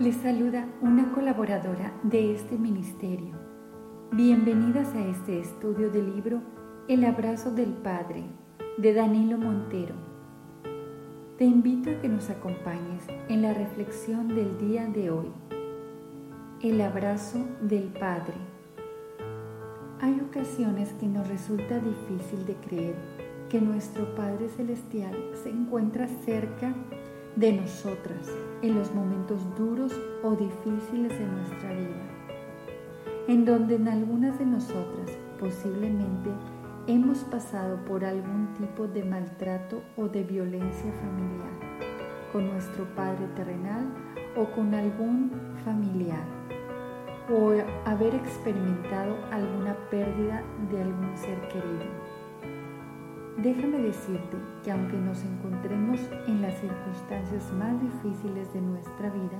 Les saluda una colaboradora de este ministerio. Bienvenidas a este estudio del libro El abrazo del Padre de Danilo Montero. Te invito a que nos acompañes en la reflexión del día de hoy. El abrazo del Padre. Hay ocasiones que nos resulta difícil de creer que nuestro Padre Celestial se encuentra cerca de nosotras en los momentos duros o difíciles de nuestra vida, en donde en algunas de nosotras posiblemente hemos pasado por algún tipo de maltrato o de violencia familiar con nuestro Padre terrenal o con algún familiar, o haber experimentado alguna pérdida de algún ser querido. Déjame decirte que aunque nos encontremos en las circunstancias más difíciles de nuestra vida,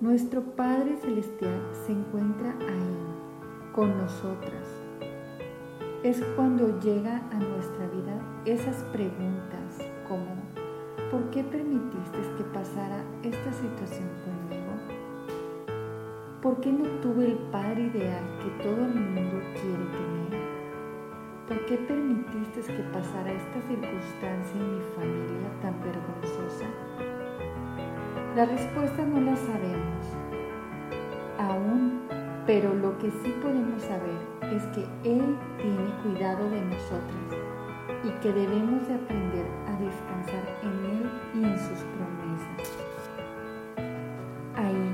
nuestro Padre Celestial se encuentra ahí, con nosotras. Es cuando llega a nuestra vida esas preguntas como, ¿por qué permitiste que pasara esta situación conmigo? ¿Por qué no tuve el Padre ideal que todo el mundo quiere tener? ¿Por qué permitiste que pasara esta circunstancia en mi familia tan vergonzosa? La respuesta no la sabemos aún, pero lo que sí podemos saber es que Él tiene cuidado de nosotras y que debemos de aprender a descansar en Él y en sus promesas. Ahí,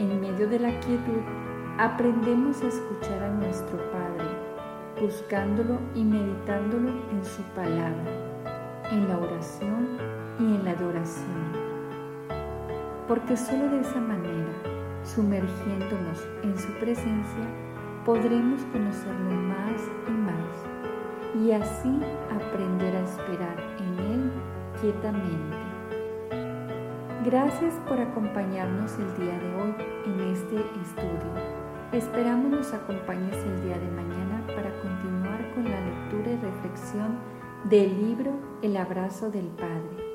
en medio de la quietud, aprendemos a escuchar a nuestro Padre buscándolo y meditándolo en su palabra, en la oración y en la adoración. Porque solo de esa manera, sumergiéndonos en su presencia, podremos conocerlo más y más y así aprender a esperar en Él quietamente. Gracias por acompañarnos el día de hoy en este estudio. Esperamos nos acompañes el día de mañana para continuar con la lectura y reflexión del libro El abrazo del Padre.